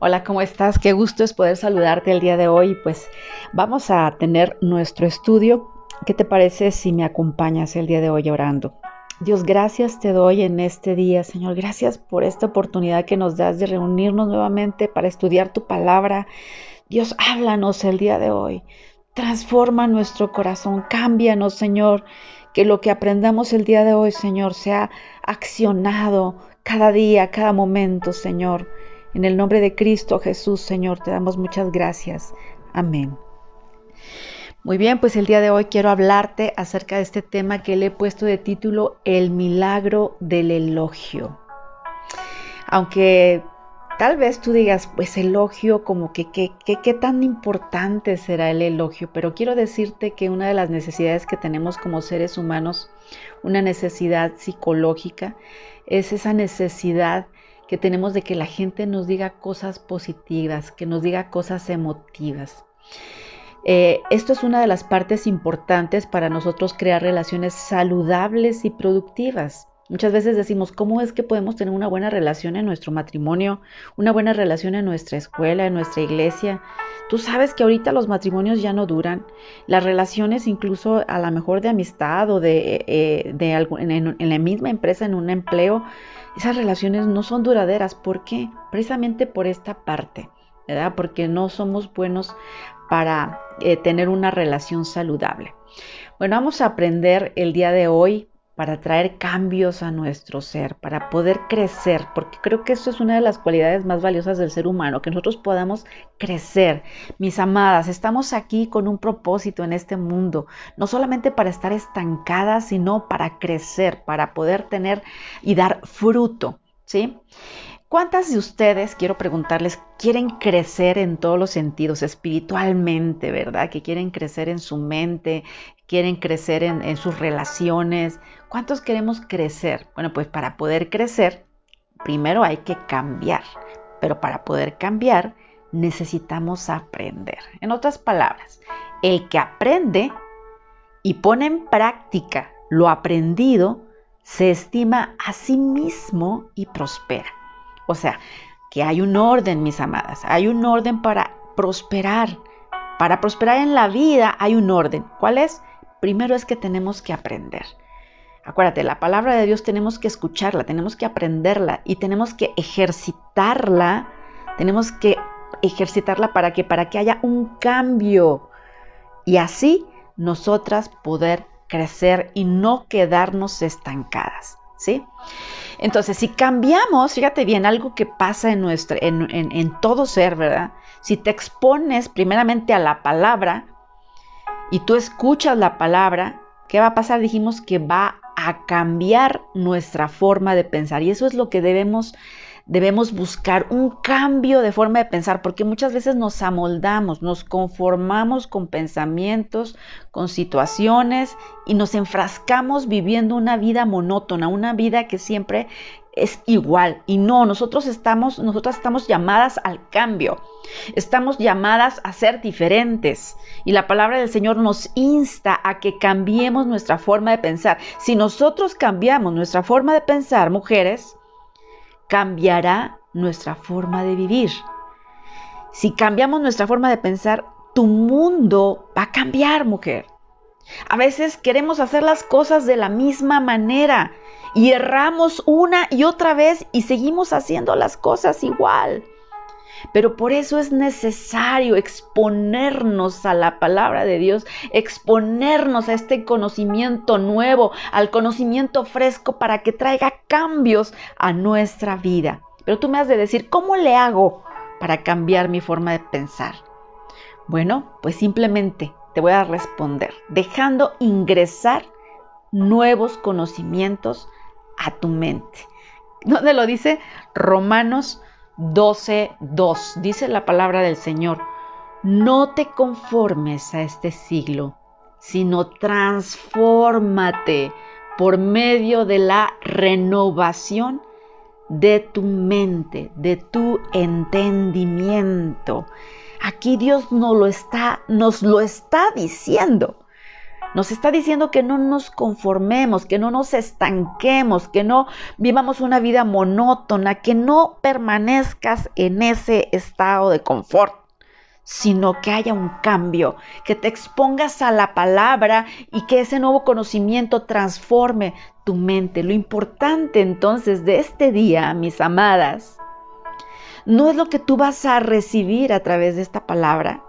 Hola, ¿cómo estás? Qué gusto es poder saludarte el día de hoy. Pues vamos a tener nuestro estudio. ¿Qué te parece si me acompañas el día de hoy orando? Dios, gracias te doy en este día, Señor. Gracias por esta oportunidad que nos das de reunirnos nuevamente para estudiar tu palabra. Dios, háblanos el día de hoy. Transforma nuestro corazón, cámbianos, Señor. Que lo que aprendamos el día de hoy, Señor, sea accionado cada día, cada momento, Señor. En el nombre de Cristo Jesús, Señor, te damos muchas gracias. Amén. Muy bien, pues el día de hoy quiero hablarte acerca de este tema que le he puesto de título El milagro del elogio. Aunque tal vez tú digas, pues elogio, como que qué tan importante será el elogio, pero quiero decirte que una de las necesidades que tenemos como seres humanos, una necesidad psicológica, es esa necesidad que tenemos de que la gente nos diga cosas positivas, que nos diga cosas emotivas. Eh, esto es una de las partes importantes para nosotros crear relaciones saludables y productivas. Muchas veces decimos, ¿cómo es que podemos tener una buena relación en nuestro matrimonio, una buena relación en nuestra escuela, en nuestra iglesia? Tú sabes que ahorita los matrimonios ya no duran, las relaciones incluso a lo mejor de amistad o de, eh, en la misma empresa, en un empleo, esas relaciones no son duraderas. ¿Por qué? Precisamente por esta parte, ¿verdad? Porque no somos buenos para eh, tener una relación saludable. Bueno, vamos a aprender el día de hoy para traer cambios a nuestro ser, para poder crecer, porque creo que eso es una de las cualidades más valiosas del ser humano, que nosotros podamos crecer. Mis amadas, estamos aquí con un propósito en este mundo, no solamente para estar estancadas, sino para crecer, para poder tener y dar fruto, ¿sí? ¿Cuántas de ustedes, quiero preguntarles, quieren crecer en todos los sentidos, espiritualmente, ¿verdad? Que quieren crecer en su mente, quieren crecer en, sus relaciones. ¿Cuántos queremos crecer? Bueno, pues para poder crecer, primero hay que cambiar, pero para poder cambiar necesitamos aprender. En otras palabras, el que aprende y pone en práctica lo aprendido, se estima a sí mismo y prospera. O sea, que hay un orden, mis amadas, hay un orden para prosperar. Para prosperar en la vida hay un orden. ¿Cuál es? Primero es que tenemos que aprender. Acuérdate, la palabra de Dios tenemos que escucharla, tenemos que aprenderla y tenemos que ejercitarla. Tenemos que ejercitarla para que para que haya un cambio y así nosotras poder crecer y no quedarnos estancadas, ¿sí? Entonces, si cambiamos, fíjate bien, algo que pasa en, nuestro, en, en todo ser, ¿verdad? Si te expones primeramente a la palabra y tú escuchas la palabra, ¿qué va a pasar? Dijimos que va a cambiar nuestra forma de pensar y eso es lo que debemos debemos buscar un cambio de forma de pensar, porque muchas veces nos amoldamos, nos conformamos con pensamientos, con situaciones y nos enfrascamos viviendo una vida monótona, una vida que siempre es igual. Y no, nosotros estamos, nosotras estamos llamadas al cambio. Estamos llamadas a ser diferentes. Y la palabra del Señor nos insta a que cambiemos nuestra forma de pensar. Si nosotros cambiamos nuestra forma de pensar, mujeres, cambiará nuestra forma de vivir. Si cambiamos nuestra forma de pensar, tu mundo va a cambiar, mujer. A veces queremos hacer las cosas de la misma manera y erramos una y otra vez y seguimos haciendo las cosas igual. Pero por eso es necesario exponernos a la palabra de Dios, exponernos a este conocimiento nuevo, al conocimiento fresco para que traiga cambios a nuestra vida. Pero tú me has de decir, ¿cómo le hago para cambiar mi forma de pensar? Bueno, pues simplemente te voy a responder, dejando ingresar nuevos conocimientos a tu mente. ¿Dónde lo dice? Romanos 12.2. Dice la palabra del Señor, no te conformes a este siglo, sino transfórmate por medio de la renovación de tu mente, de tu entendimiento. Aquí Dios nos lo está, nos lo está diciendo. Nos está diciendo que no nos conformemos, que no nos estanquemos, que no vivamos una vida monótona, que no permanezcas en ese estado de confort, sino que haya un cambio, que te expongas a la palabra y que ese nuevo conocimiento transforme tu mente. Lo importante entonces de este día, mis amadas, no es lo que tú vas a recibir a través de esta palabra,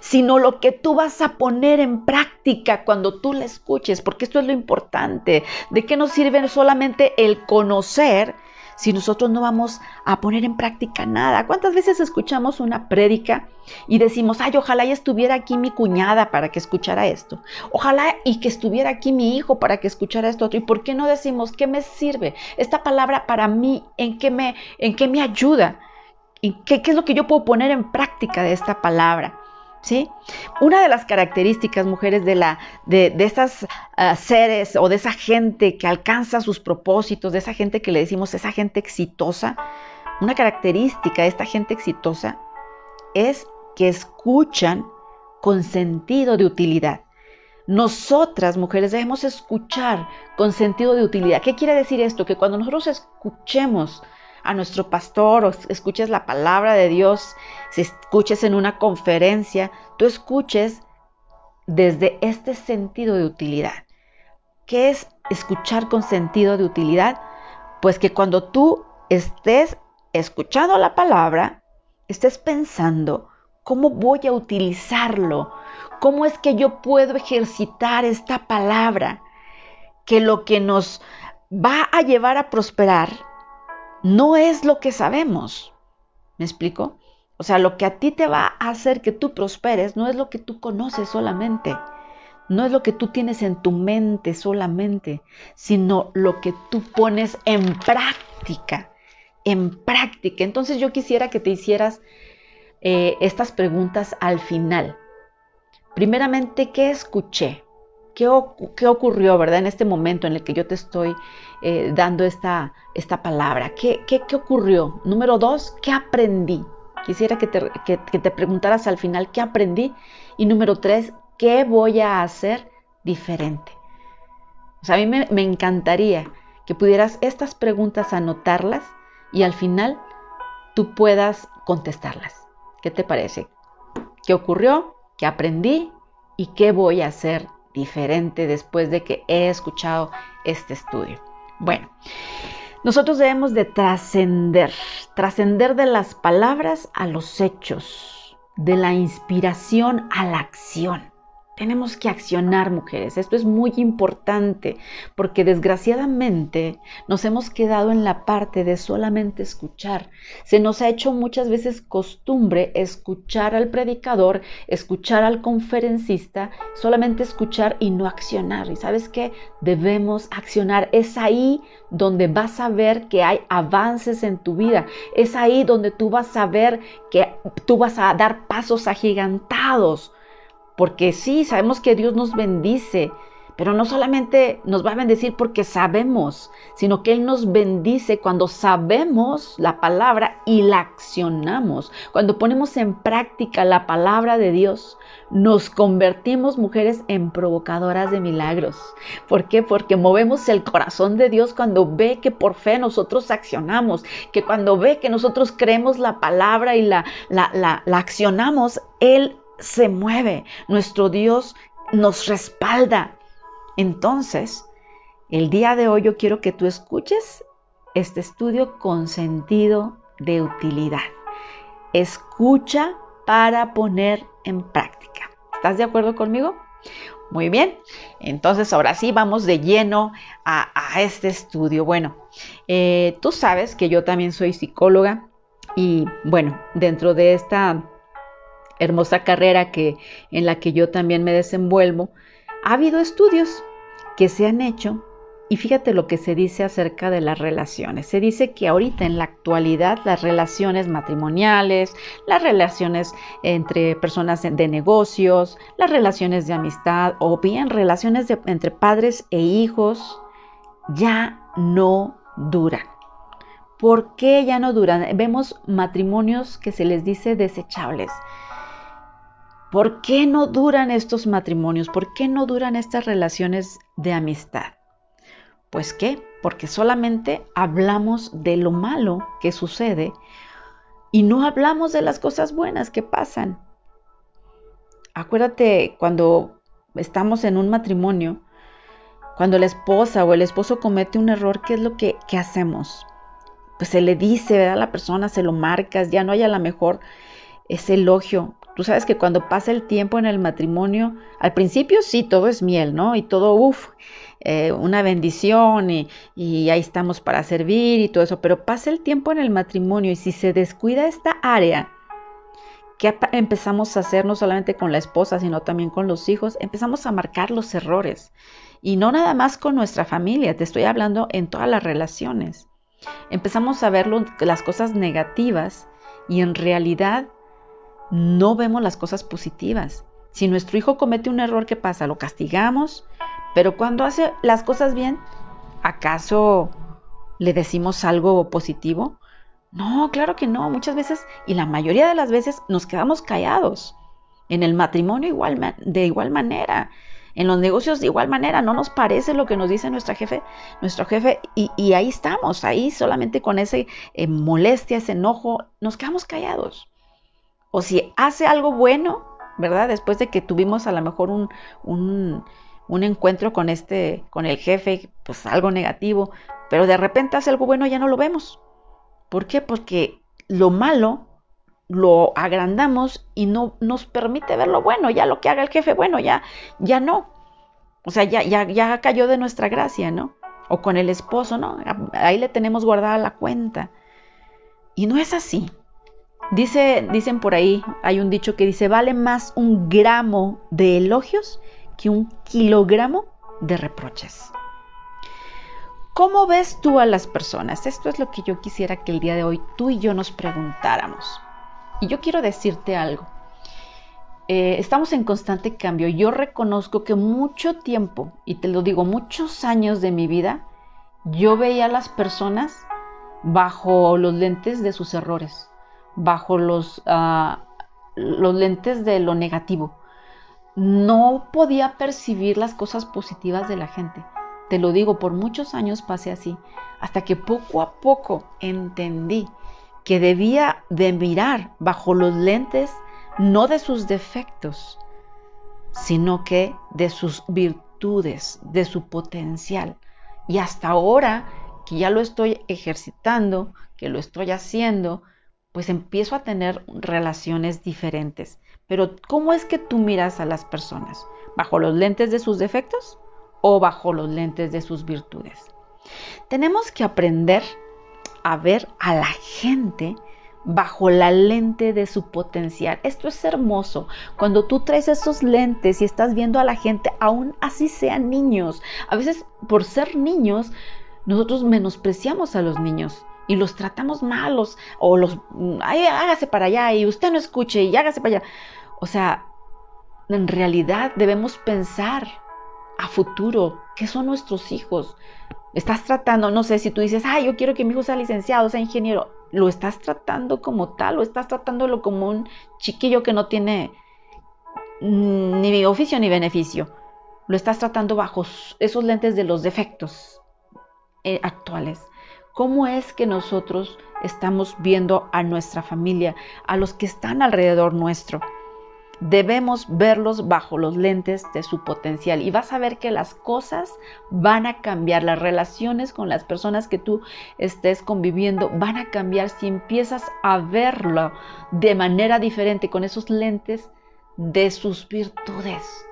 sino lo que tú vas a poner en práctica cuando tú la escuches, porque esto es lo importante. ¿De qué nos sirve solamente el conocer si nosotros no vamos a poner en práctica nada? ¿Cuántas veces escuchamos una prédica y decimos, ay, ojalá y estuviera aquí mi cuñada para que escuchara esto? Ojalá y que estuviera aquí mi hijo para que escuchara esto otro. ¿Y por qué no decimos, qué me sirve esta palabra para mí? ¿En qué me, en qué me ayuda? ¿Y qué, qué es lo que yo puedo poner en práctica de esta palabra? ¿Sí? Una de las características, mujeres, de, la, de, de estas ah, seres o de esa gente que alcanza sus propósitos, de esa gente que le decimos esa gente exitosa, una característica de esta gente exitosa es que escuchan con sentido de utilidad. Nosotras, mujeres, debemos escuchar con sentido de utilidad. ¿Qué quiere decir esto? Que cuando nosotros escuchemos a nuestro pastor o escuches la palabra de Dios, si escuches en una conferencia, tú escuches desde este sentido de utilidad. ¿Qué es escuchar con sentido de utilidad? Pues que cuando tú estés escuchando la palabra, estés pensando, ¿cómo voy a utilizarlo? ¿Cómo es que yo puedo ejercitar esta palabra? Que lo que nos va a llevar a prosperar no es lo que sabemos. ¿Me explico? O sea, lo que a ti te va a hacer que tú prosperes no es lo que tú conoces solamente, no es lo que tú tienes en tu mente solamente, sino lo que tú pones en práctica, en práctica. Entonces yo quisiera que te hicieras eh, estas preguntas al final. Primeramente, ¿qué escuché? ¿Qué, ocurrió, verdad, en este momento en el que yo te estoy eh, dando esta, esta palabra? ¿Qué, ¿Qué, ocurrió? Número dos, ¿qué aprendí? Quisiera que te, que, te preguntaras al final, ¿qué aprendí? Y número tres, ¿qué voy a hacer diferente? O sea, a mí me, me encantaría que pudieras estas preguntas anotarlas y al final tú puedas contestarlas. ¿Qué te parece? ¿Qué ocurrió? ¿Qué aprendí? ¿Y qué voy a hacer diferente después de que he escuchado este estudio. Bueno, nosotros debemos de trascender, trascender de las palabras a los hechos, de la inspiración a la acción. Tenemos que accionar, mujeres. Esto es muy importante porque desgraciadamente nos hemos quedado en la parte de solamente escuchar. Se nos ha hecho muchas veces costumbre escuchar al predicador, escuchar al conferencista, solamente escuchar y no accionar. ¿Y sabes qué? Debemos accionar. Es ahí donde vas a ver que hay avances en tu vida. Es ahí donde tú vas a ver que tú vas a dar pasos agigantados porque sí, sabemos que Dios nos bendice, pero no solamente nos va a bendecir porque sabemos, sino que Él nos bendice cuando sabemos la palabra y la accionamos. Cuando ponemos en práctica la palabra de Dios, nos convertimos mujeres en provocadoras de milagros. ¿Por qué? Porque movemos el corazón de Dios cuando ve que por fe nosotros accionamos, que cuando ve que nosotros creemos la palabra y la, la, la, la accionamos, Él se mueve, nuestro Dios nos respalda. Entonces, el día de hoy yo quiero que tú escuches este estudio con sentido de utilidad. Escucha para poner en práctica. ¿Estás de acuerdo conmigo? Muy bien, entonces ahora sí vamos de lleno a, este estudio. Bueno, eh, tú sabes que yo también soy psicóloga y bueno, dentro de esta hermosa carrera que, en la que yo también me desenvuelvo, ha habido estudios que se han hecho y fíjate lo que se dice acerca de las relaciones. Se dice que ahorita en la actualidad las relaciones matrimoniales, las relaciones entre personas de negocios, las relaciones de amistad o bien relaciones entre padres e hijos ya no duran. ¿Por qué ya no duran? Vemos matrimonios que se les dice desechables ¿Por qué no duran estos matrimonios? ¿Por qué no duran estas relaciones de amistad? Pues qué, porque solamente hablamos de lo malo que sucede y no hablamos de las cosas buenas que pasan. Acuérdate cuando estamos en un matrimonio, cuando la esposa o el esposo comete un error, ¿qué es lo que, hacemos? Pues se le dice a la persona, se lo marcas, ya no hay a lo mejor ese elogio. Tú sabes que cuando pasa el tiempo en el matrimonio, al principio sí, todo es miel, ¿no? Y todo, uff, eh, una bendición y, ahí estamos para servir y todo eso, pero pasa el tiempo en el matrimonio y si se descuida esta área, ¿qué empezamos a hacer no solamente con la esposa, sino también con los hijos? Empezamos a marcar los errores. Y no nada más con nuestra familia, te estoy hablando en todas las relaciones. Empezamos a ver las cosas negativas y en realidad no vemos las cosas positivas. Si nuestro hijo comete un error, ¿qué pasa? Lo castigamos, pero cuando hace las cosas bien, ¿acaso le decimos algo positivo? No, claro que no. Muchas veces, y la mayoría de las veces, nos quedamos callados. En el matrimonio igual, de igual manera. En los negocios de igual manera, no nos parece lo que nos dice nuestra jefe, nuestro jefe, y, ahí estamos, ahí solamente con ese eh, molestia, ese enojo, nos quedamos callados. O si hace algo bueno, ¿verdad? Después de que tuvimos a lo mejor un, un, un encuentro con este, con el jefe, pues algo negativo, pero de repente hace algo bueno, ya no lo vemos. ¿Por qué? Porque lo malo lo agrandamos y no nos permite ver lo bueno, ya lo que haga el jefe, bueno, ya, ya no. O sea, ya, ya, ya cayó de nuestra gracia, ¿no? O con el esposo, ¿no? Ahí le tenemos guardada la cuenta. Y no es así. Dice, dicen por ahí, hay un dicho que dice, vale más un gramo de elogios que un kilogramo de reproches. ¿Cómo ves tú a las personas? Esto es lo que yo quisiera que el día de hoy tú y yo nos preguntáramos. Y yo quiero decirte algo. Eh, estamos en constante cambio. Yo reconozco que mucho tiempo, y te lo digo, muchos años de mi vida, yo veía a las personas bajo los lentes de sus errores, bajo los, uh, los lentes de lo negativo. No podía percibir las cosas positivas de la gente. Te lo digo, por muchos años pasé así, hasta que poco a poco entendí que debía de mirar bajo los lentes no de sus defectos, sino que de sus virtudes, de su potencial. Y hasta ahora que ya lo estoy ejercitando, que lo estoy haciendo, pues empiezo a tener relaciones diferentes. Pero ¿cómo es que tú miras a las personas? ¿Bajo los lentes de sus defectos o bajo los lentes de sus virtudes? Tenemos que aprender a ver a la gente bajo la lente de su potencial. Esto es hermoso. Cuando tú traes esos lentes y estás viendo a la gente, aún así sean niños. A veces por ser niños, nosotros menospreciamos a los niños y los tratamos malos o los, ay, hágase para allá y usted no escuche y hágase para allá. O sea, en realidad debemos pensar a futuro, ¿qué son nuestros hijos? Estás tratando, no sé, si tú dices, ay, yo quiero que mi hijo sea licenciado, sea ingeniero, lo estás tratando como tal, o estás tratándolo como un chiquillo que no tiene ni oficio ni beneficio. Lo estás tratando bajo esos lentes de los defectos eh, actuales. ¿Cómo es que nosotros estamos viendo a nuestra familia, a los que están alrededor nuestro? debemos verlos bajo los lentes de su potencial y vas a ver que las cosas van a cambiar, las relaciones con las personas que tú estés conviviendo van a cambiar si empiezas a verlo de manera diferente con esos lentes de sus virtudes.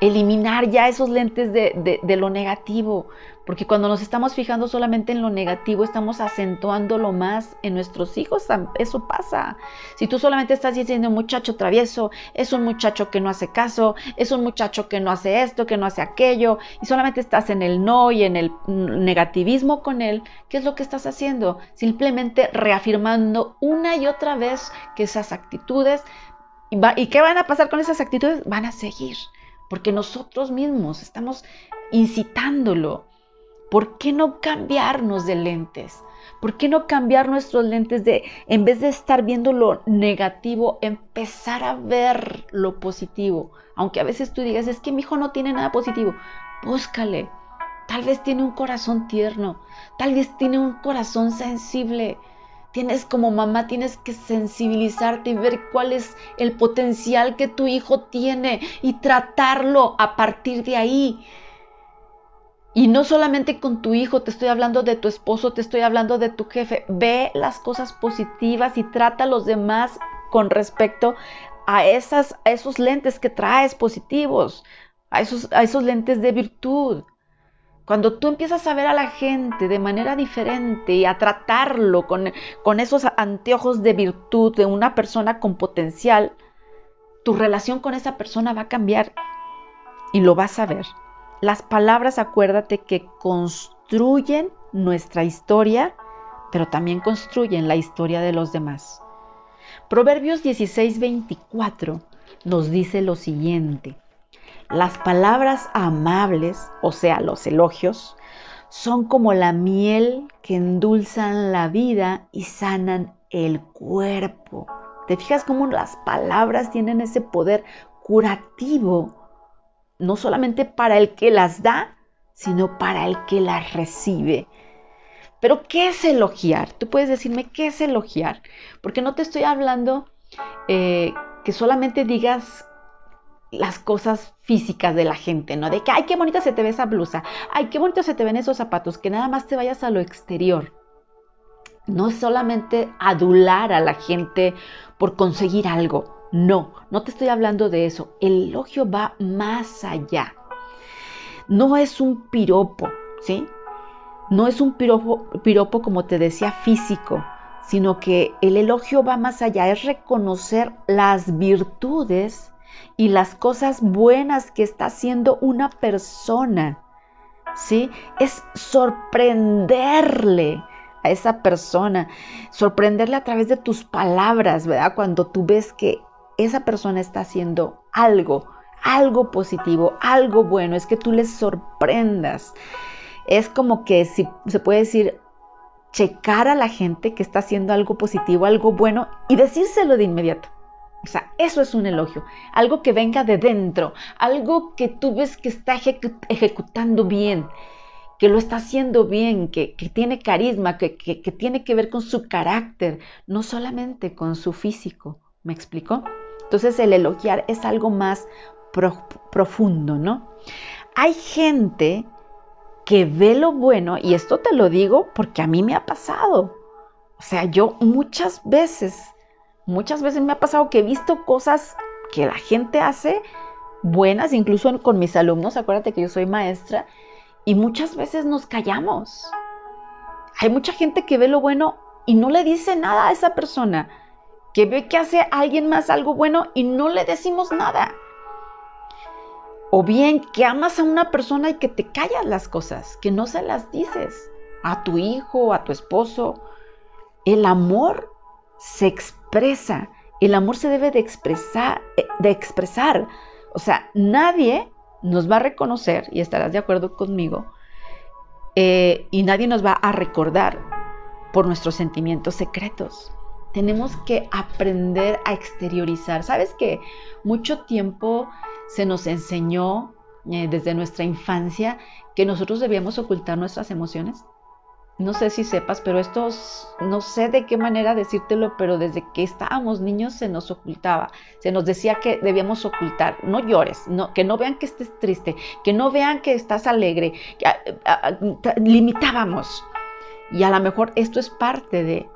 Eliminar ya esos lentes de, de lo negativo, porque cuando nos estamos fijando solamente en lo negativo, estamos acentuándolo más en nuestros hijos. Eso pasa. Si tú solamente estás diciendo muchacho travieso, es un muchacho que no hace caso, es un muchacho que no hace esto, que no hace aquello, y solamente estás en el no y en el negativismo con él, ¿qué es lo que estás haciendo? Simplemente reafirmando una y otra vez que esas actitudes, ¿y qué van a pasar con esas actitudes? Van a seguir, porque nosotros mismos estamos incitándolo. ¿Por qué no cambiarnos de lentes? ¿Por qué no cambiar nuestros lentes de, en vez de estar viendo lo negativo, empezar a ver lo positivo? Aunque a veces tú digas, es que mi hijo no tiene nada positivo, búscale. Tal vez tiene un corazón tierno, tal vez tiene un corazón sensible. Tienes como mamá, tienes que sensibilizarte y ver cuál es el potencial que tu hijo tiene y tratarlo a partir de ahí. Y no solamente con tu hijo, te estoy hablando de tu esposo, te estoy hablando de tu jefe. Ve las cosas positivas y trata a los demás con respecto a, esas, esos lentes que traes positivos, a esos, a lentes de virtud. Cuando tú empiezas a ver a la gente de manera diferente y a tratarlo con esos anteojos de virtud de una persona con potencial, tu relación con esa persona va a cambiar y lo vas a ver. Las palabras, acuérdate que construyen nuestra historia, pero también construyen la historia de los demás. Proverbios 16:24 nos dice lo siguiente. Las palabras amables, o sea, los elogios, son como la miel que endulzan la vida y sanan el cuerpo. ¿Te fijas cómo las palabras tienen ese poder curativo no solamente para el que las da, sino para el que las recibe. Pero, ¿qué es elogiar? Tú puedes decirme, ¿qué es elogiar? Porque no te estoy hablando eh, que solamente digas las cosas físicas de la gente, ¿no? De que, ay, qué bonita se te ve esa blusa, ay, qué bonito se te ven esos zapatos, que nada más te vayas a lo exterior. No es solamente adular a la gente por conseguir algo, no, no te estoy hablando de eso. El elogio va más allá. No es un piropo, ¿sí? No es un piropo, piropo como te decía físico, sino que el elogio va más allá, es reconocer las virtudes y las cosas buenas que está haciendo una persona. ¿Sí? Es sorprenderle a esa persona, sorprenderle a través de tus palabras, ¿verdad? Cuando tú ves que esa persona está haciendo algo, algo positivo, algo bueno, es que tú les sorprendas. Es como que si se puede decir checar a la gente que está haciendo algo positivo, algo bueno y decírselo de inmediato. O sea, eso es un elogio, algo que venga de dentro, algo que tú ves que está ejecutando bien, que lo está haciendo bien, que, tiene carisma, que, que, tiene que ver con su carácter, no solamente con su físico. ¿Me explico? Entonces el elogiar es algo más profundo, ¿no? Hay gente que ve lo bueno, y esto te lo digo porque a mí me ha pasado. O sea, yo muchas veces, muchas veces me ha pasado que he visto cosas que la gente hace buenas, incluso con mis alumnos, acuérdate que yo soy maestra, y muchas veces nos callamos. Hay mucha gente que ve lo bueno y no le dice nada a esa persona que ve que hace alguien más algo bueno y no le decimos nada. O bien que amas a una persona y que te callas las cosas, que no se las dices a tu hijo, a tu esposo. El amor se expresa, el amor se debe de expresar, eh, de expresar. O sea, nadie nos va a reconocer, y estarás de acuerdo conmigo, eh, y nadie nos va a recordar por nuestros sentimientos secretos tenemos que aprender a exteriorizar. ¿Sabes que mucho tiempo se nos enseñó eh, desde nuestra infancia que nosotros debíamos ocultar nuestras emociones? No sé si sepas, pero esto no sé de qué manera decírtelo, pero desde que estábamos niños se nos ocultaba, se nos decía que debíamos ocultar, no llores, no, que no vean que estés triste, que no vean que estás alegre, que, limitábamos. Y a lo mejor esto es parte de,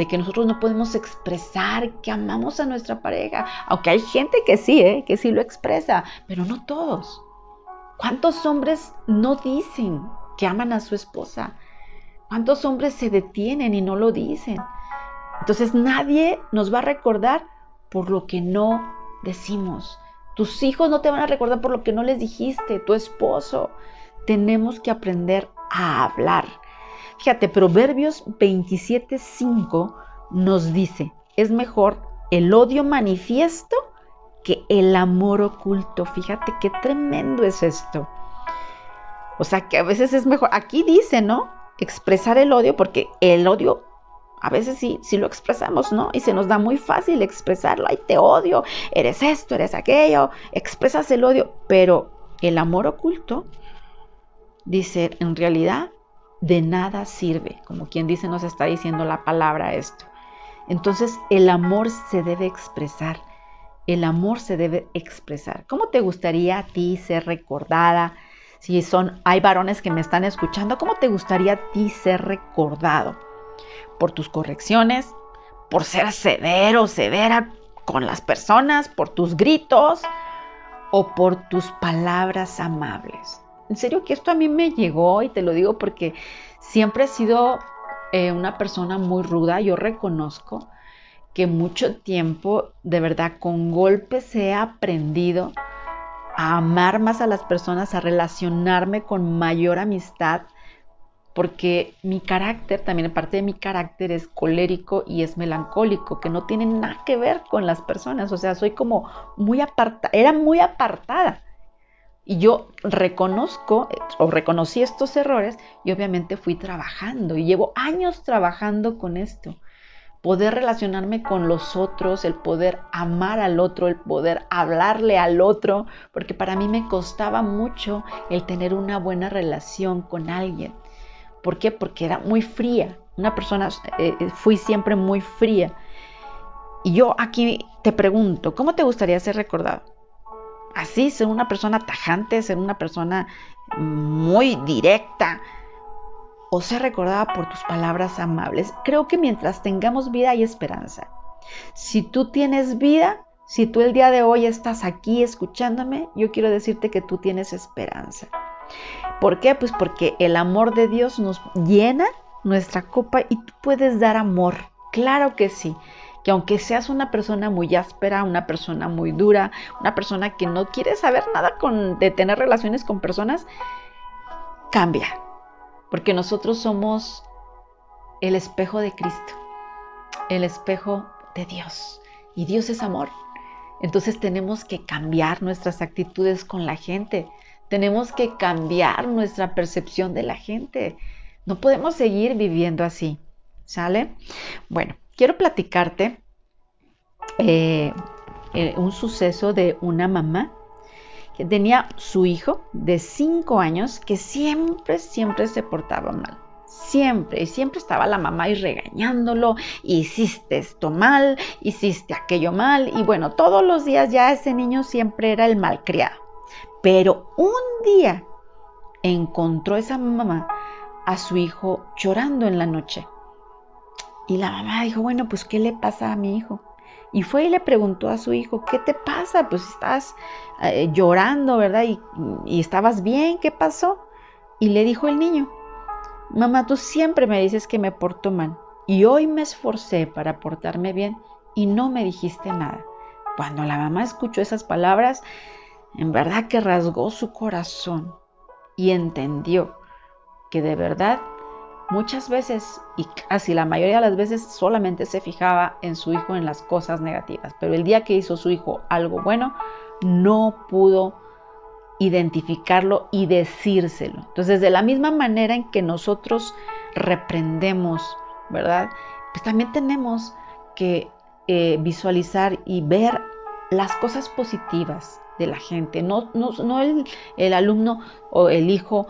de que nosotros no podemos expresar que amamos a nuestra pareja, aunque hay gente que sí, ¿eh? que sí lo expresa, pero no todos. ¿Cuántos hombres no dicen que aman a su esposa? ¿Cuántos hombres se detienen y no lo dicen? Entonces nadie nos va a recordar por lo que no decimos. Tus hijos no te van a recordar por lo que no les dijiste, tu esposo. Tenemos que aprender a hablar. Fíjate, Proverbios 27.5 nos dice, es mejor el odio manifiesto que el amor oculto. Fíjate qué tremendo es esto. O sea que a veces es mejor, aquí dice, ¿no? expresar el odio, porque el odio a veces sí, sí lo expresamos, ¿no? Y se nos da muy fácil expresarlo. Ay, te odio, eres esto, eres aquello. Expresas el odio, pero el amor oculto, dice, en realidad de nada sirve. Como quien dice, nos está diciendo la palabra esto. Entonces, el amor se debe expresar. El amor se debe expresar. ¿Cómo te gustaría a ti ser recordada? Si son, hay varones que me están escuchando, ¿cómo te gustaría a ti ser recordado? por tus correcciones, por ser severo, severa con las personas, por tus gritos o por tus palabras amables. En serio que esto a mí me llegó y te lo digo porque siempre he sido eh, una persona muy ruda, yo reconozco que mucho tiempo de verdad con golpes he aprendido a amar más a las personas, a relacionarme con mayor amistad, porque mi carácter, también parte de mi carácter es colérico y es melancólico, que no tiene nada que ver con las personas, o sea, soy como muy apartada, era muy apartada. Y yo reconozco o reconocí estos errores y obviamente fui trabajando y llevo años trabajando con esto. Poder relacionarme con los otros, el poder amar al otro, el poder hablarle al otro, porque para mí me costaba mucho el tener una buena relación con alguien. ¿Por qué? Porque era muy fría. Una persona, eh, eh, fui siempre muy fría. Y yo aquí te pregunto, ¿cómo te gustaría ser recordado? Así, ser una persona tajante, ser una persona muy directa o ser recordada por tus palabras amables. Creo que mientras tengamos vida hay esperanza. Si tú tienes vida, si tú el día de hoy estás aquí escuchándome, yo quiero decirte que tú tienes esperanza. ¿Por qué? Pues porque el amor de Dios nos llena nuestra copa y tú puedes dar amor. Claro que sí. Que aunque seas una persona muy áspera, una persona muy dura, una persona que no quiere saber nada de tener relaciones con personas, cambia. Porque nosotros somos el espejo de Cristo, el espejo de Dios. Y Dios es amor. Entonces tenemos que cambiar nuestras actitudes con la gente. Tenemos que cambiar nuestra percepción de la gente. No podemos seguir viviendo así. ¿Sale? Bueno, quiero platicarte eh, eh, un suceso de una mamá que tenía su hijo de 5 años que siempre, siempre se portaba mal. Siempre, y siempre estaba la mamá y regañándolo, hiciste esto mal, hiciste aquello mal, y bueno, todos los días ya ese niño siempre era el malcriado. Pero un día encontró esa mamá a su hijo llorando en la noche. Y la mamá dijo, bueno, pues ¿qué le pasa a mi hijo? Y fue y le preguntó a su hijo, ¿qué te pasa? Pues estás eh, llorando, ¿verdad? Y, y estabas bien, ¿qué pasó? Y le dijo el niño, mamá, tú siempre me dices que me porto mal. Y hoy me esforcé para portarme bien y no me dijiste nada. Cuando la mamá escuchó esas palabras, en verdad que rasgó su corazón y entendió que de verdad muchas veces y casi la mayoría de las veces solamente se fijaba en su hijo en las cosas negativas, pero el día que hizo su hijo algo bueno, no pudo identificarlo y decírselo. Entonces, de la misma manera en que nosotros reprendemos, ¿verdad? Pues también tenemos que eh, visualizar y ver las cosas positivas de la gente, no, no, el, el alumno o el hijo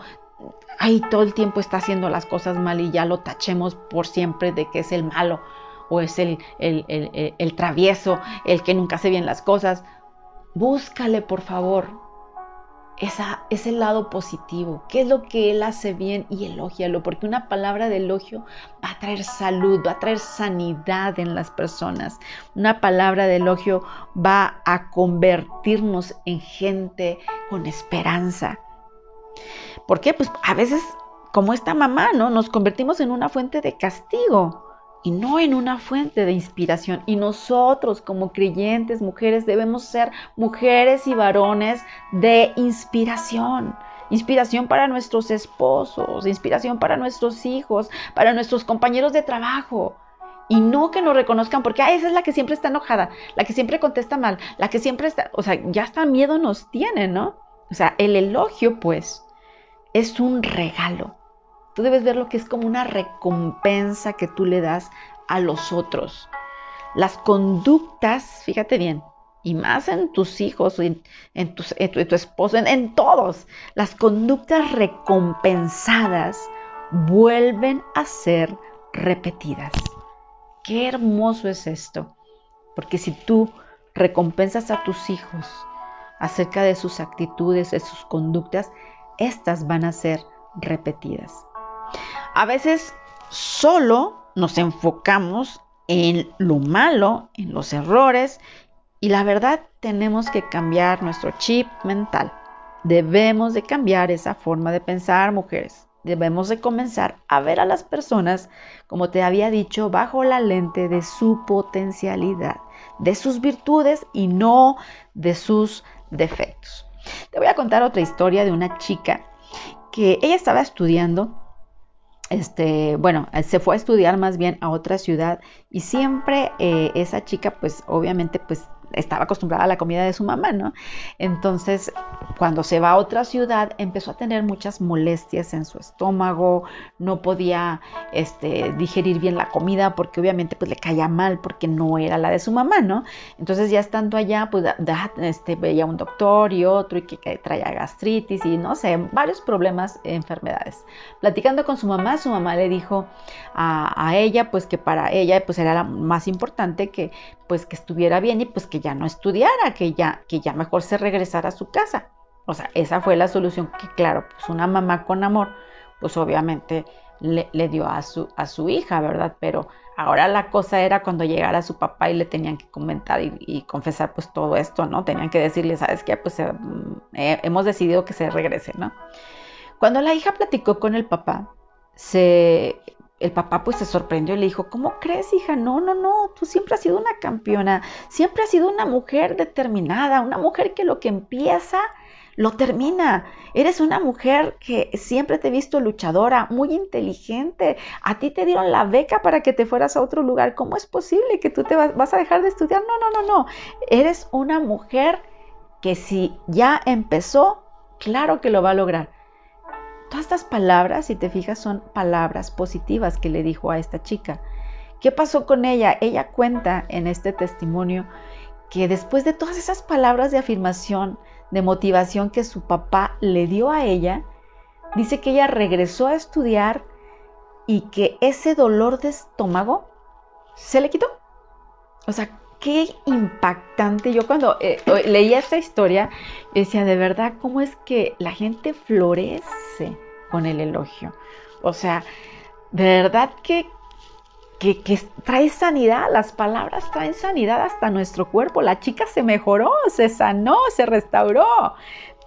ahí todo el tiempo está haciendo las cosas mal y ya lo tachemos por siempre de que es el malo o es el, el, el, el, travieso, el que nunca hace bien las cosas. Búscale, por favor, esa, ese lado positivo, qué es lo que él hace bien y elógialo, porque una palabra de elogio va a traer salud, va a traer sanidad en las personas. Una palabra de elogio va a convertirnos en gente con esperanza. ¿Por qué? Pues a veces, como esta mamá, ¿no? Nos convertimos en una fuente de castigo y no en una fuente de inspiración. Y nosotros como creyentes, mujeres, debemos ser mujeres y varones de inspiración. Inspiración para nuestros esposos, inspiración para nuestros hijos, para nuestros compañeros de trabajo. Y no que nos reconozcan porque esa es la que siempre está enojada, la que siempre contesta mal, la que siempre está, o sea, ya hasta miedo nos tiene, ¿no? O sea, el elogio pues es un regalo. Tú debes ver lo que es como una recompensa que tú le das a los otros. Las conductas, fíjate bien, y más en tus hijos, en, en, tu, esposo, en todos, las conductas recompensadas vuelven a ser repetidas. Qué hermoso es esto, porque si tú recompensas a tus hijos acerca de sus actitudes, de sus conductas, estas van a ser repetidas. A veces solo nos enfocamos en lo malo, en los errores, y la verdad tenemos que cambiar nuestro chip mental. Debemos de cambiar esa forma de pensar, mujeres. Debemos de comenzar a ver a las personas, como te había dicho, bajo la lente de su potencialidad, de sus virtudes y no de sus defectos. Te voy a contar otra historia de una chica que ella estaba estudiando este, bueno, se fue a estudiar más bien a otra ciudad y siempre eh, esa chica, pues obviamente, pues estaba acostumbrada a la comida de su mamá, ¿no? Entonces, cuando se va a otra ciudad, empezó a tener muchas molestias en su estómago, no podía este, digerir bien la comida porque obviamente pues le caía mal porque no era la de su mamá, ¿no? Entonces ya estando allá, pues este, veía un doctor y otro y que, traía gastritis y no sé, varios problemas, enfermedades. Platicando con su mamá, su mamá le dijo a, a ella pues que para ella pues era más importante que pues que estuviera bien y pues que ya no estudiara, que ya, que ya mejor se regresara a su casa. O sea, esa fue la solución que, claro, pues una mamá con amor, pues obviamente le, dio a su, a su hija, ¿verdad? Pero ahora la cosa era cuando llegara su papá y le tenían que comentar y, confesar pues todo esto, ¿no? Tenían que decirle, ¿sabes qué? Pues eh, hemos decidido que se regrese, ¿no? Cuando la hija platicó con el papá, se el papá pues se sorprendió y le dijo, ¿cómo crees, hija? No, no, no, tú siempre has sido una campeona, siempre has sido una mujer determinada, una mujer que lo que empieza lo termina. Eres una mujer que siempre te he visto luchadora, muy inteligente. A ti te dieron la beca para que te fueras a otro lugar. ¿Cómo es posible que tú te vas, a dejar de estudiar? No, no, no, no. Eres una mujer que si ya empezó, claro que lo va a lograr. Todas estas palabras, si te fijas, son palabras positivas que le dijo a esta chica. ¿Qué pasó con ella? Ella cuenta en este testimonio que después de todas esas palabras de afirmación, de motivación que su papá le dio a ella, dice que ella regresó a estudiar y que ese dolor de estómago se le quitó. O sea, qué impactante. Yo cuando eh, leía esta historia decía, de verdad, ¿cómo es que la gente florece con el elogio? O sea, de verdad que, que, trae sanidad, las palabras traen sanidad hasta nuestro cuerpo. La chica se mejoró, se sanó, se restauró.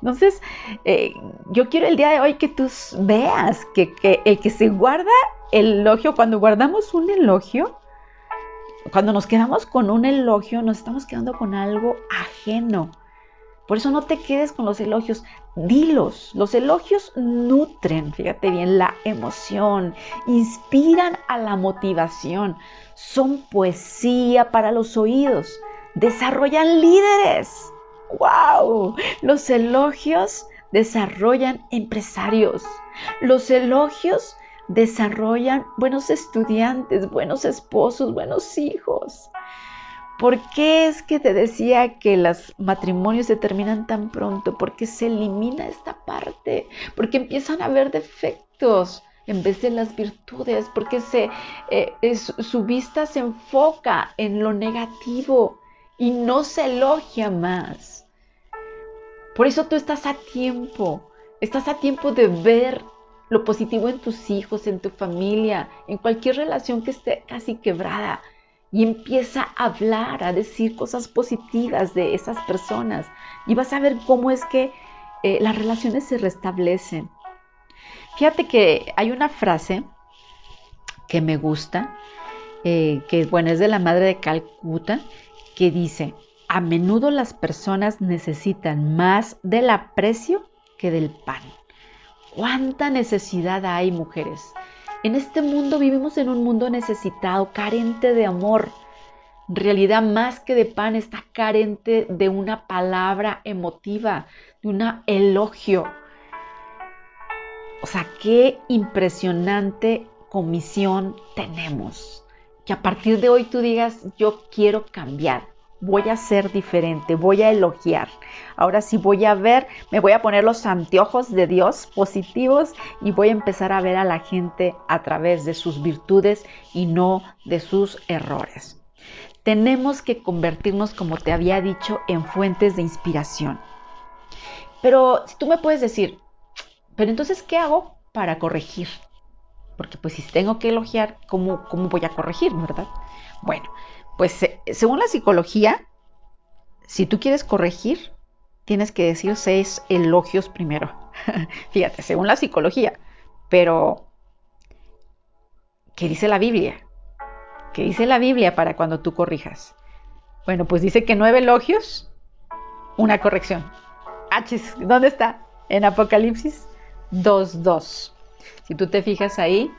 Entonces, eh, yo quiero el día de hoy que tú veas que, que el que se guarda el elogio, cuando guardamos un elogio, cuando nos quedamos con un elogio, nos estamos quedando con algo ajeno. Por eso no te quedes con los elogios, dilos. Los elogios nutren, fíjate bien, la emoción, inspiran a la motivación, son poesía para los oídos, desarrollan líderes. ¡Wow! Los elogios desarrollan empresarios. Los elogios desarrollan buenos estudiantes, buenos esposos, buenos hijos. ¿Por qué es que te decía que los matrimonios se terminan tan pronto? Porque se elimina esta parte, porque empiezan a haber defectos en vez de las virtudes, porque eh, su vista se enfoca en lo negativo y no se elogia más. Por eso tú estás a tiempo, estás a tiempo de ver lo positivo en tus hijos, en tu familia, en cualquier relación que esté casi quebrada. Y empieza a hablar, a decir cosas positivas de esas personas. Y vas a ver cómo es que eh, las relaciones se restablecen. Fíjate que hay una frase que me gusta, eh, que bueno, es de la madre de Calcuta, que dice, a menudo las personas necesitan más del aprecio que del pan. ¿Cuánta necesidad hay, mujeres? En este mundo vivimos en un mundo necesitado, carente de amor. En realidad, más que de pan, está carente de una palabra emotiva, de un elogio. O sea, qué impresionante comisión tenemos. Que a partir de hoy tú digas, yo quiero cambiar, voy a ser diferente, voy a elogiar. Ahora sí voy a ver, me voy a poner los anteojos de Dios positivos y voy a empezar a ver a la gente a través de sus virtudes y no de sus errores. Tenemos que convertirnos, como te había dicho, en fuentes de inspiración. Pero si tú me puedes decir, pero entonces, ¿qué hago para corregir? Porque pues si tengo que elogiar, ¿cómo, cómo voy a corregir, verdad? Bueno, pues según la psicología, si tú quieres corregir, tienes que decir seis elogios primero. Fíjate, según la psicología. Pero, ¿qué dice la Biblia? ¿Qué dice la Biblia para cuando tú corrijas? Bueno, pues dice que nueve elogios, una corrección. Achis, ¿dónde está? En Apocalipsis 2.2. Si tú te fijas ahí,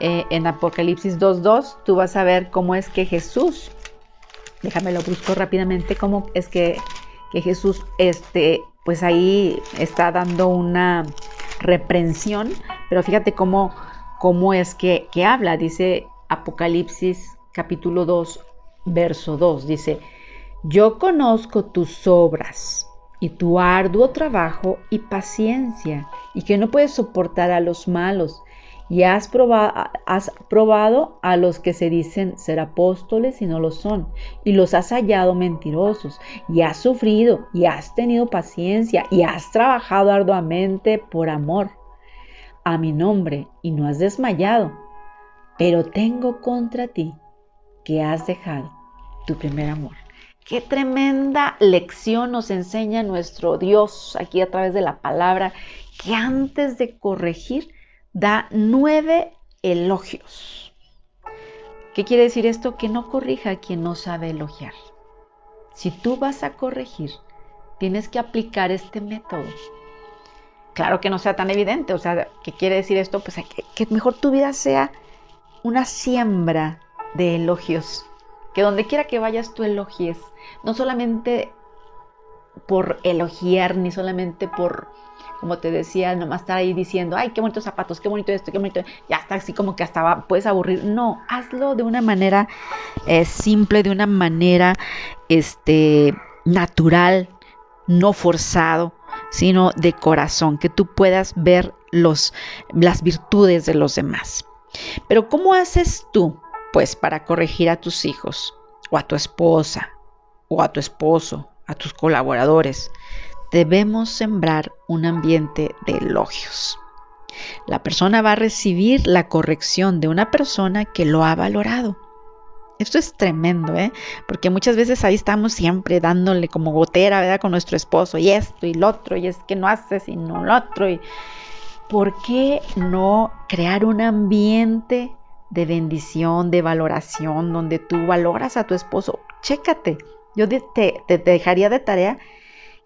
eh, en Apocalipsis 2.2, tú vas a ver cómo es que Jesús, déjame lo busco rápidamente, cómo es que, Jesús, este, pues ahí está dando una reprensión, pero fíjate cómo, cómo es que, que habla, dice Apocalipsis capítulo 2, verso 2. Dice, yo conozco tus obras y tu arduo trabajo y paciencia, y que no puedes soportar a los malos, y has probado, has probado, a los que se dicen ser apóstoles y no lo son, y los has hallado mentirosos, y has sufrido, y has tenido paciencia, y has trabajado arduamente por amor a mi nombre, y no has desmayado pero tengo contra ti que has dejado tu primer amor. Qué tremenda lección nos enseña nuestro Dios aquí a través de la palabra, que antes de corregir da nueve elogios. ¿Qué quiere decir esto? Que no corrija a quien no sabe elogiar. Si tú vas a corregir, tienes que aplicar este método. Claro que no sea tan evidente, o sea, ¿qué quiere decir esto? Pues que, que mejor tu vida sea una siembra de elogios. Que donde quiera que vayas tú elogies. No solamente por elogiar, ni solamente por, como te decía, nomás estar ahí diciendo, ay, qué bonitos zapatos, qué bonito esto, qué bonito. Ya está así como que hasta puedes aburrir. No, hazlo de una manera eh, simple, de una manera este, natural, no forzado, sino de corazón, que tú puedas ver los, las virtudes de los demás. Pero ¿cómo haces tú, pues, para corregir a tus hijos, o a tu esposa, o a tu esposo, a tus colaboradores? Debemos sembrar un ambiente de elogios. La persona va a recibir la corrección de una persona que lo ha valorado. Esto es tremendo, ¿eh? Porque muchas veces ahí estamos siempre dándole como gotera, ¿verdad? Con nuestro esposo y esto y lo otro, y es que no haces y no lo otro, y, ¿por qué no crear un ambiente de bendición, de valoración, donde tú valoras a tu esposo? Chécate. Yo te, dejaría de tarea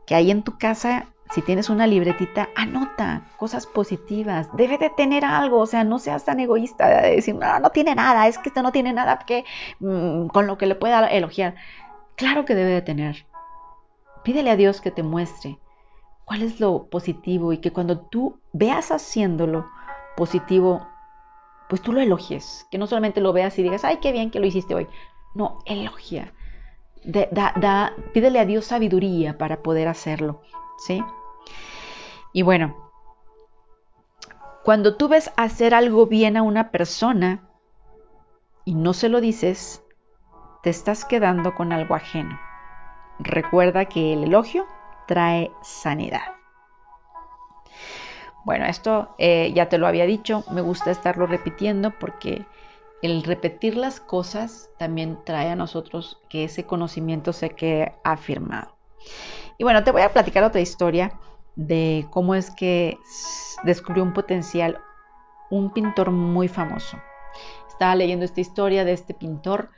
que ahí en tu casa, si tienes una libretita, anota cosas positivas. Debe de tener algo, o sea, no seas tan egoísta de decir, no, no tiene nada, es que esto no tiene nada que, mm, con lo que le pueda elogiar. Claro que debe de tener. Pídele a Dios que te muestre cuál es lo positivo y que cuando tú veas haciéndolo positivo, pues tú lo elogies, que no solamente lo veas y digas, ay, qué bien que lo hiciste hoy. No, elogia. Da, pídele a Dios sabiduría para poder hacerlo, ¿sí? Y bueno, cuando tú ves hacer algo bien a una persona y no se lo dices, te estás quedando con algo ajeno. Recuerda que el elogio trae sanidad. Bueno, esto eh, ya te lo había dicho, me gusta estarlo repitiendo porque el repetir las cosas también trae a nosotros que ese conocimiento se quede afirmado. Y bueno, te voy a platicar otra historia de cómo es que descubrió un potencial un pintor muy famoso. Estaba leyendo esta historia de este pintor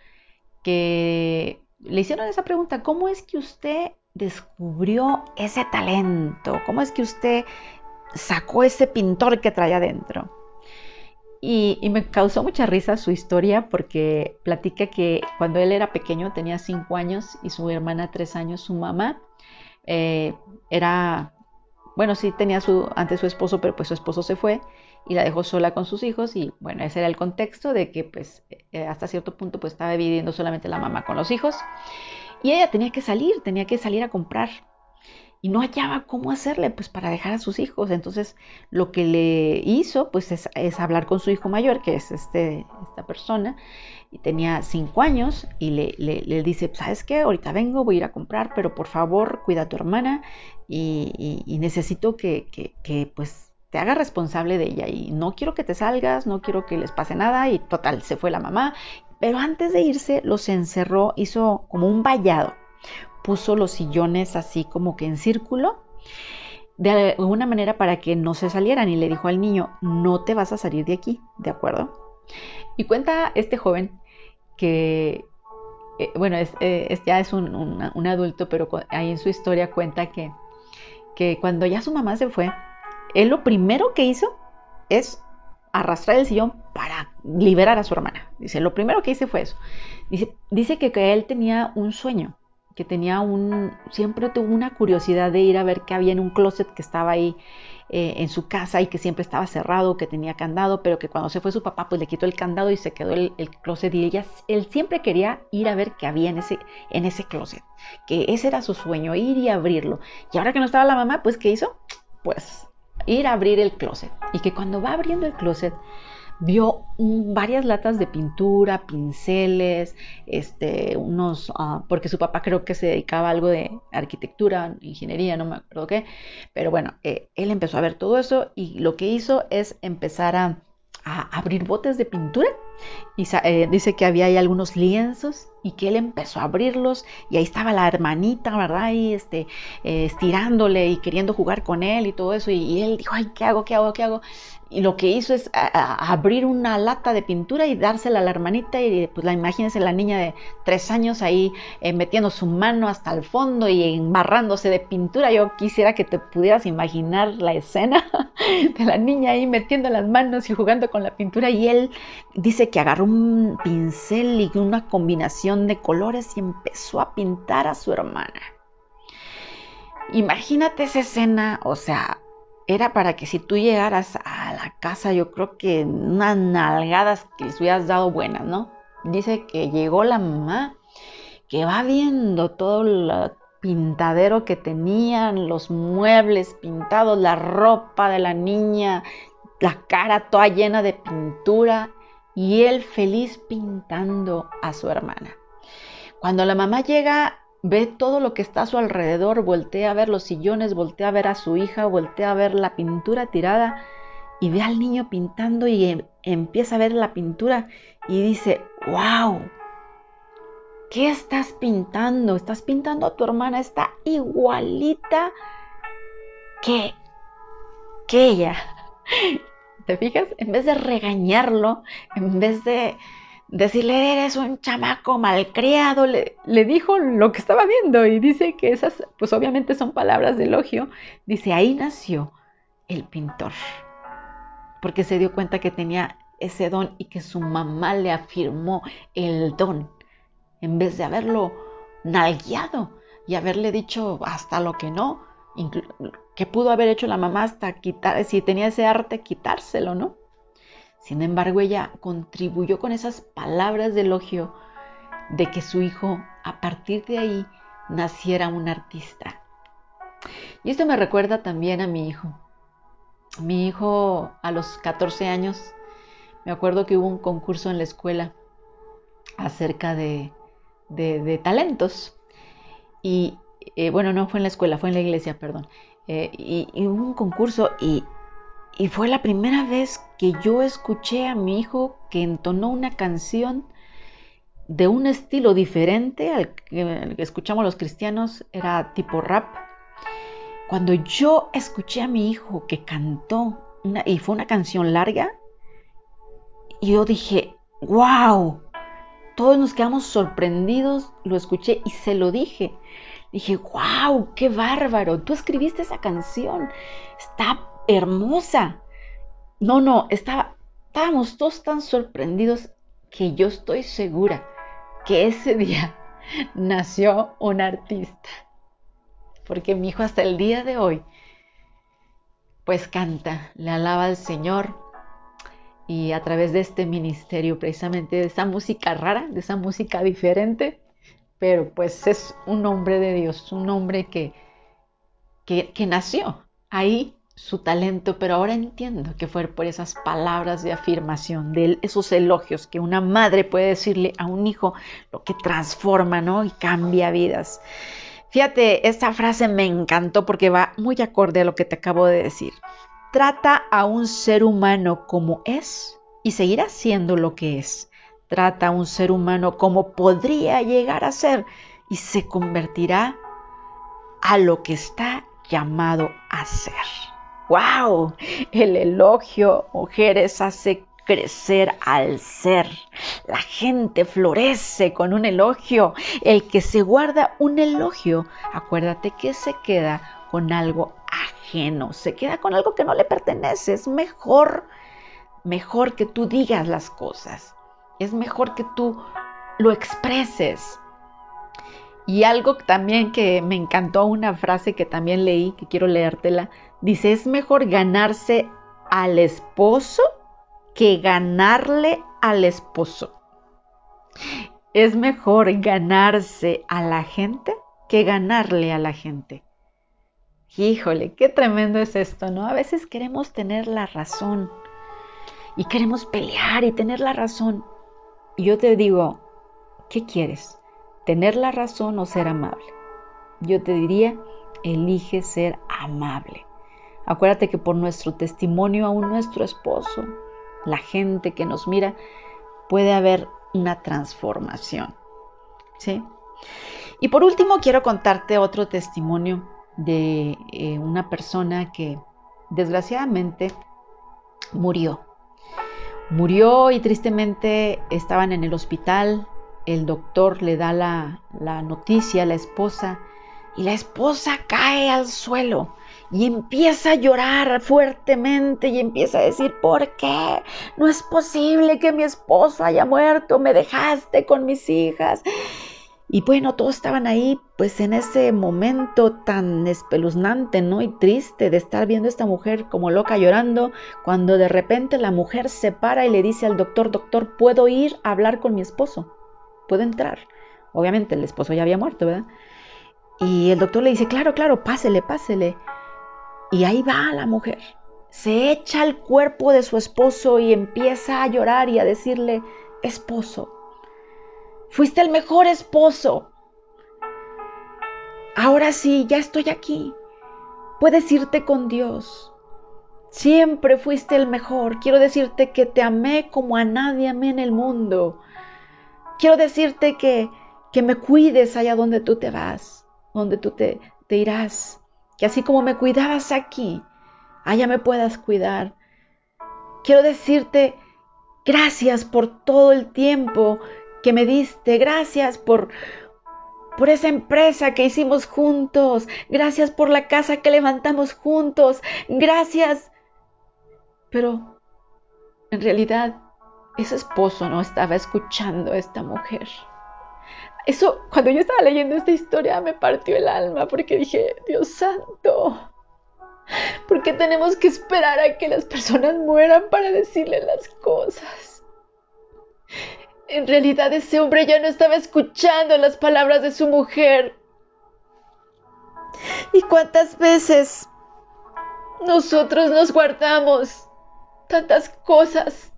que le hicieron esa pregunta, ¿cómo es que usted descubrió ese talento? ¿Cómo es que usted sacó ese pintor que traía adentro? Y, me causó mucha risa su historia porque platica que cuando él era pequeño, tenía cinco años y su hermana tres años, su mamá eh, era bueno, sí tenía su, antes su esposo, pero pues su esposo se fue y la dejó sola con sus hijos y bueno, ese era el contexto de que pues eh, hasta cierto punto pues estaba viviendo solamente la mamá con los hijos y ella tenía que salir, tenía que salir a comprar y no hallaba cómo hacerle pues para dejar a sus hijos. Entonces lo que le hizo pues es, hablar con su hijo mayor, que es este, esta persona, y tenía cinco años y le, le, dice, ¿sabes qué? Ahorita vengo, voy a ir a comprar, pero por favor cuida a tu hermana y, necesito que, que, que pues te haga responsable de ella y no quiero que te salgas, no quiero que les pase nada y total, se fue la mamá, pero antes de irse los encerró, hizo como un vallado puso los sillones así como que en círculo, de alguna manera para que no se salieran y le dijo al niño, no te vas a salir de aquí, ¿de acuerdo? Y cuenta este joven que, eh, bueno, eh, es, ya es un, adulto, pero ahí en su historia cuenta que, que cuando ya su mamá se fue, él lo primero que hizo es arrastrar el sillón para liberar a su hermana. Dice, lo primero que hice fue eso. Dice, dice que, que él tenía un sueño que tenía un, siempre tuvo una curiosidad de ir a ver qué había en un closet que estaba ahí eh, en su casa y que siempre estaba cerrado, que tenía candado, pero que cuando se fue su papá pues le quitó el candado y se quedó el, closet y ella, él siempre quería ir a ver qué había en ese, en ese closet, que ese era su sueño, ir y abrirlo. Y ahora que no estaba la mamá, pues ¿qué hizo? Pues ir a abrir el closet. Y que cuando va abriendo el closet, vio varias latas de pintura, pinceles, este, unos, ah, porque su papá creo que se dedicaba a algo de arquitectura, ingeniería, no me acuerdo qué, pero bueno, eh, él empezó a ver todo eso y lo que hizo es empezar a, abrir botes de pintura y eh, dice que había ahí algunos lienzos y que él empezó a abrirlos y ahí estaba la hermanita, ¿verdad? Y este, eh, estirándole y queriendo jugar con él y todo eso y, y él dijo, ay, ¿qué hago? ¿Qué hago? ¿Qué hago? Y lo que hizo es abrir una lata de pintura y dársela a la hermanita y pues la imagínense la niña de tres años ahí eh, metiendo su mano hasta el fondo y embarrándose de pintura. Yo quisiera que te pudieras imaginar la escena de la niña ahí metiendo las manos y jugando con la pintura y él dice que agarró un pincel y una combinación de colores y empezó a pintar a su hermana. Imagínate esa escena, o sea, era para que si tú llegaras a la casa, yo creo que unas nalgadas que les hubieras dado buenas, ¿no? Dice que llegó la mamá, que va viendo todo el pintadero que tenían, los muebles pintados, la ropa de la niña, la cara toda llena de pintura y él feliz pintando a su hermana. Cuando la mamá llega Ve todo lo que está a su alrededor, voltea a ver los sillones, voltea a ver a su hija, voltea a ver la pintura tirada y ve al niño pintando y em, empieza a ver la pintura y dice, wow, ¿qué estás pintando? Estás pintando a tu hermana, está igualita que, que ella. ¿Te fijas? En vez de regañarlo, en vez de decirle eres un chamaco malcriado, le, le, dijo lo que estaba viendo y dice que esas, pues obviamente son palabras de elogio. Dice, ahí nació el pintor, porque se dio cuenta que tenía ese don y que su mamá le afirmó el don, en vez de haberlo nalgueado y haberle dicho hasta lo que no, que pudo haber hecho la mamá hasta quitar, si tenía ese arte, quitárselo, ¿no? Sin embargo, ella contribuyó con esas palabras de elogio de que su hijo, a partir de ahí, naciera un artista. Y esto me recuerda también a mi hijo. Mi hijo a los 14 años, me acuerdo que hubo un concurso en la escuela acerca de, talentos. Y eh, bueno, no fue en la escuela, fue en la iglesia, perdón. Eh, y, y, hubo un concurso y y fue la primera vez que yo escuché a mi hijo que entonó una canción de un estilo diferente al que escuchamos los cristianos, era tipo rap. Cuando yo escuché a mi hijo que cantó, y fue una canción larga, yo dije, wow, todos nos quedamos sorprendidos, lo escuché y se lo dije. Dije, wow, qué bárbaro, tú escribiste esa canción, está hermosa. No, no, estaba, estábamos todos tan sorprendidos que yo estoy segura que ese día nació un artista. Porque mi hijo hasta el día de hoy pues canta, le alaba al Señor y a través de este ministerio, precisamente de esa música rara, de esa música diferente, pero pues es un hombre de Dios, un hombre que, que, que nació ahí su talento, pero ahora entiendo que fue por esas palabras de afirmación, de esos elogios que una madre puede decirle a un hijo, lo que transforma, ¿no? Y cambia vidas. Fíjate, esta frase me encantó porque va muy acorde a lo que te acabo de decir. Trata a un ser humano como es y seguirá siendo lo que es. Trata a un ser humano como podría llegar a ser y se convertirá a lo que está llamado a ser. ¡Wow! El elogio, mujeres, hace crecer al ser. La gente florece con un elogio. El que se guarda un elogio, acuérdate que se queda con algo ajeno, se queda con algo que no le pertenece. Es mejor, mejor que tú digas las cosas. Es mejor que tú lo expreses. Y algo también que me encantó, una frase que también leí, que quiero leértela, dice, es mejor ganarse al esposo que ganarle al esposo. Es mejor ganarse a la gente que ganarle a la gente. Híjole, qué tremendo es esto, ¿no? A veces queremos tener la razón y queremos pelear y tener la razón. Y yo te digo, ¿qué quieres? tener la razón o ser amable. Yo te diría, elige ser amable. Acuérdate que por nuestro testimonio, aún nuestro esposo, la gente que nos mira, puede haber una transformación. ¿Sí? Y por último, quiero contarte otro testimonio de eh, una persona que desgraciadamente murió. Murió y tristemente estaban en el hospital el doctor le da la, noticia a la esposa y la esposa cae al suelo y empieza a llorar fuertemente y empieza a decir, ¿por qué? No es posible que mi esposo haya muerto, me dejaste con mis hijas. Y bueno, todos estaban ahí, pues en ese momento tan espeluznante, ¿no? Y triste de estar viendo a esta mujer como loca llorando, cuando de repente la mujer se para y le dice al doctor, doctor, ¿puedo ir a hablar con mi esposo? puede entrar. Obviamente el esposo ya había muerto, ¿verdad? Y el doctor le dice, claro, claro, pásele, pásele. Y ahí va la mujer. Se echa al cuerpo de su esposo y empieza a llorar y a decirle, esposo, fuiste el mejor esposo. Ahora sí, ya estoy aquí. Puedes irte con Dios. Siempre fuiste el mejor. Quiero decirte que te amé como a nadie amé en el mundo. Quiero decirte que, que me cuides allá donde tú te vas, donde tú te, te irás. Que así como me cuidabas aquí, allá me puedas cuidar. Quiero decirte gracias por todo el tiempo que me diste, gracias por, por esa empresa que hicimos juntos, gracias por la casa que levantamos juntos, gracias. Pero en realidad ese esposo no estaba escuchando a esta mujer. Eso, cuando yo estaba leyendo esta historia, me partió el alma porque dije, Dios santo, ¿por qué tenemos que esperar a que las personas mueran para decirle las cosas? En realidad ese hombre ya no estaba escuchando las palabras de su mujer. ¿Y cuántas veces nosotros nos guardamos tantas cosas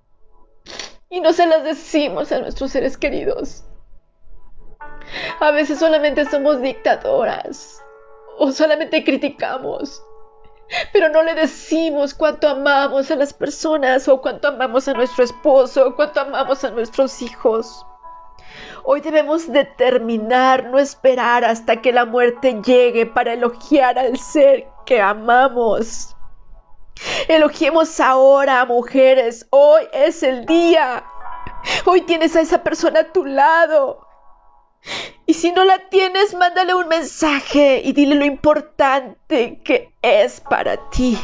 y no se las decimos a nuestros seres queridos. A veces solamente somos dictadoras o solamente criticamos, pero no le decimos cuánto amamos a las personas o cuánto amamos a nuestro esposo o cuánto amamos a nuestros hijos. Hoy debemos determinar no esperar hasta que la muerte llegue para elogiar al ser que amamos. Elogiemos ahora, mujeres. Hoy es el día. Hoy tienes a esa persona a tu lado. Y si no la tienes, mándale un mensaje y dile lo importante que es para ti.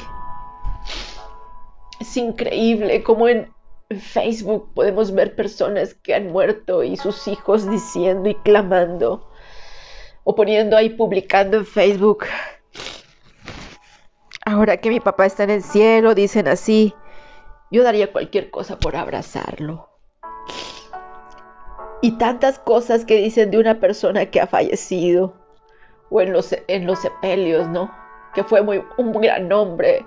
Es increíble como en Facebook podemos ver personas que han muerto y sus hijos diciendo y clamando o poniendo ahí publicando en Facebook Ahora que mi papá está en el cielo, dicen así, yo daría cualquier cosa por abrazarlo. Y tantas cosas que dicen de una persona que ha fallecido, o en los, en los sepelios, ¿no? Que fue muy, un gran hombre.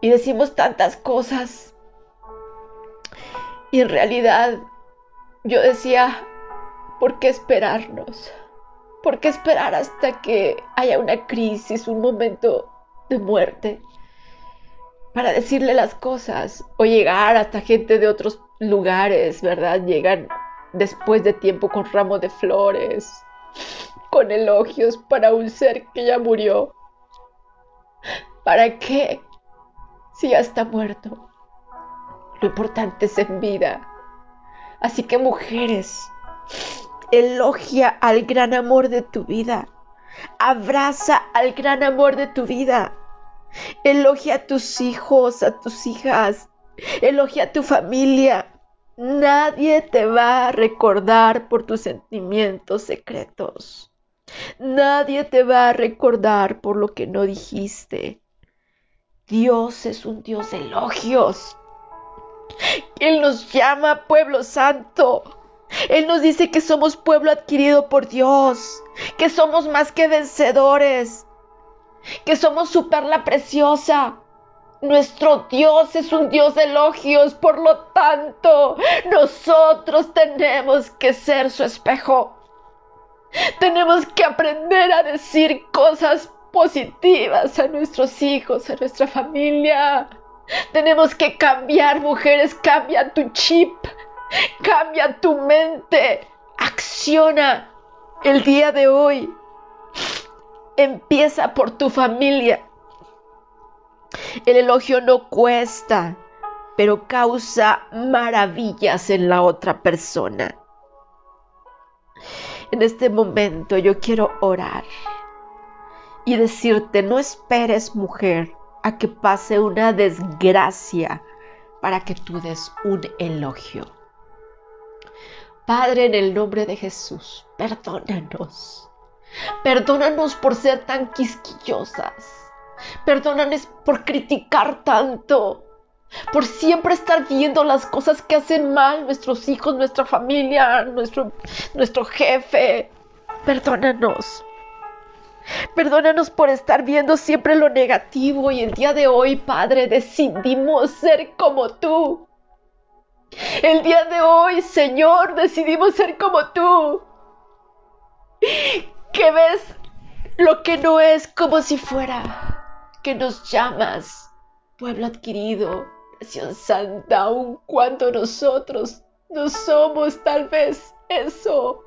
Y decimos tantas cosas. Y en realidad yo decía, ¿por qué esperarnos? ¿Por qué esperar hasta que haya una crisis, un momento de muerte? Para decirle las cosas o llegar hasta gente de otros lugares, ¿verdad? Llegan después de tiempo con ramos de flores, con elogios para un ser que ya murió. ¿Para qué? Si ya está muerto. Lo importante es en vida. Así que mujeres, elogia al gran amor de tu vida. Abraza al gran amor de tu vida. Elogia a tus hijos, a tus hijas. Elogia a tu familia. Nadie te va a recordar por tus sentimientos secretos. Nadie te va a recordar por lo que no dijiste. Dios es un Dios de elogios. Él nos llama pueblo santo. Él nos dice que somos pueblo adquirido por Dios, que somos más que vencedores, que somos su perla preciosa. Nuestro Dios es un Dios de elogios, por lo tanto, nosotros tenemos que ser su espejo. Tenemos que aprender a decir cosas positivas a nuestros hijos, a nuestra familia. Tenemos que cambiar, mujeres, cambia tu chip, cambia tu mente, acciona el día de hoy. Empieza por tu familia. El elogio no cuesta, pero causa maravillas en la otra persona. En este momento yo quiero orar y decirte, no esperes mujer a que pase una desgracia para que tú des un elogio. Padre, en el nombre de Jesús, perdónanos. Perdónanos por ser tan quisquillosas. Perdónanos por criticar tanto. Por siempre estar viendo las cosas que hacen mal nuestros hijos, nuestra familia, nuestro, nuestro jefe. Perdónanos. Perdónanos por estar viendo siempre lo negativo y el día de hoy, Padre, decidimos ser como tú. El día de hoy, Señor, decidimos ser como tú. Que ves lo que no es como si fuera. Que nos llamas, pueblo adquirido, nación santa, aun cuando nosotros no somos tal vez eso.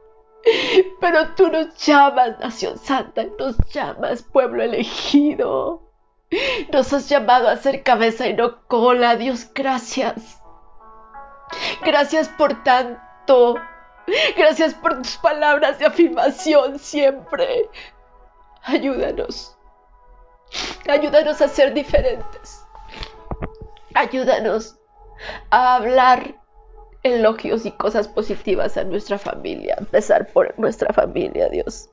Pero tú nos llamas, nación santa, nos llamas, pueblo elegido. Nos has llamado a ser cabeza y no cola. Dios, gracias. Gracias por tanto. Gracias por tus palabras de afirmación siempre. Ayúdanos. Ayúdanos a ser diferentes. Ayúdanos a hablar elogios y cosas positivas a nuestra familia, empezar por nuestra familia, Dios.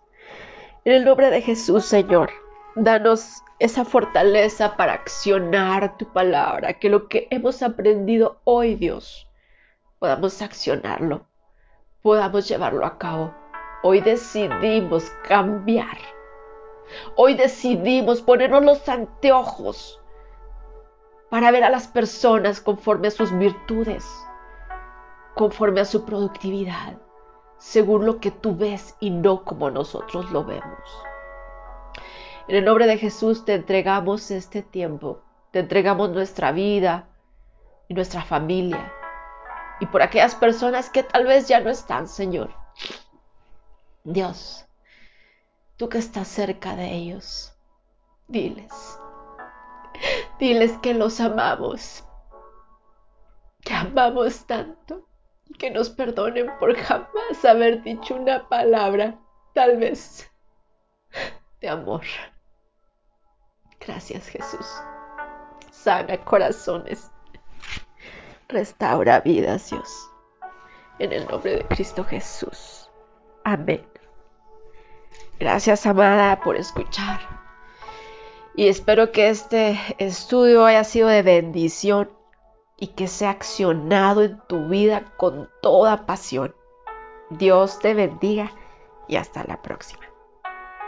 En el nombre de Jesús, Señor, danos esa fortaleza para accionar tu palabra, que lo que hemos aprendido hoy, Dios, podamos accionarlo, podamos llevarlo a cabo. Hoy decidimos cambiar. Hoy decidimos ponernos los anteojos para ver a las personas conforme a sus virtudes conforme a su productividad, según lo que tú ves y no como nosotros lo vemos. En el nombre de Jesús te entregamos este tiempo, te entregamos nuestra vida y nuestra familia y por aquellas personas que tal vez ya no están, Señor. Dios, tú que estás cerca de ellos, diles, diles que los amamos, que amamos tanto que nos perdonen por jamás haber dicho una palabra, tal vez, de amor. Gracias Jesús. Sana corazones. Restaura vidas, Dios. En el nombre de Cristo Jesús. Amén. Gracias, amada, por escuchar. Y espero que este estudio haya sido de bendición y que sea accionado en tu vida con toda pasión. Dios te bendiga y hasta la próxima.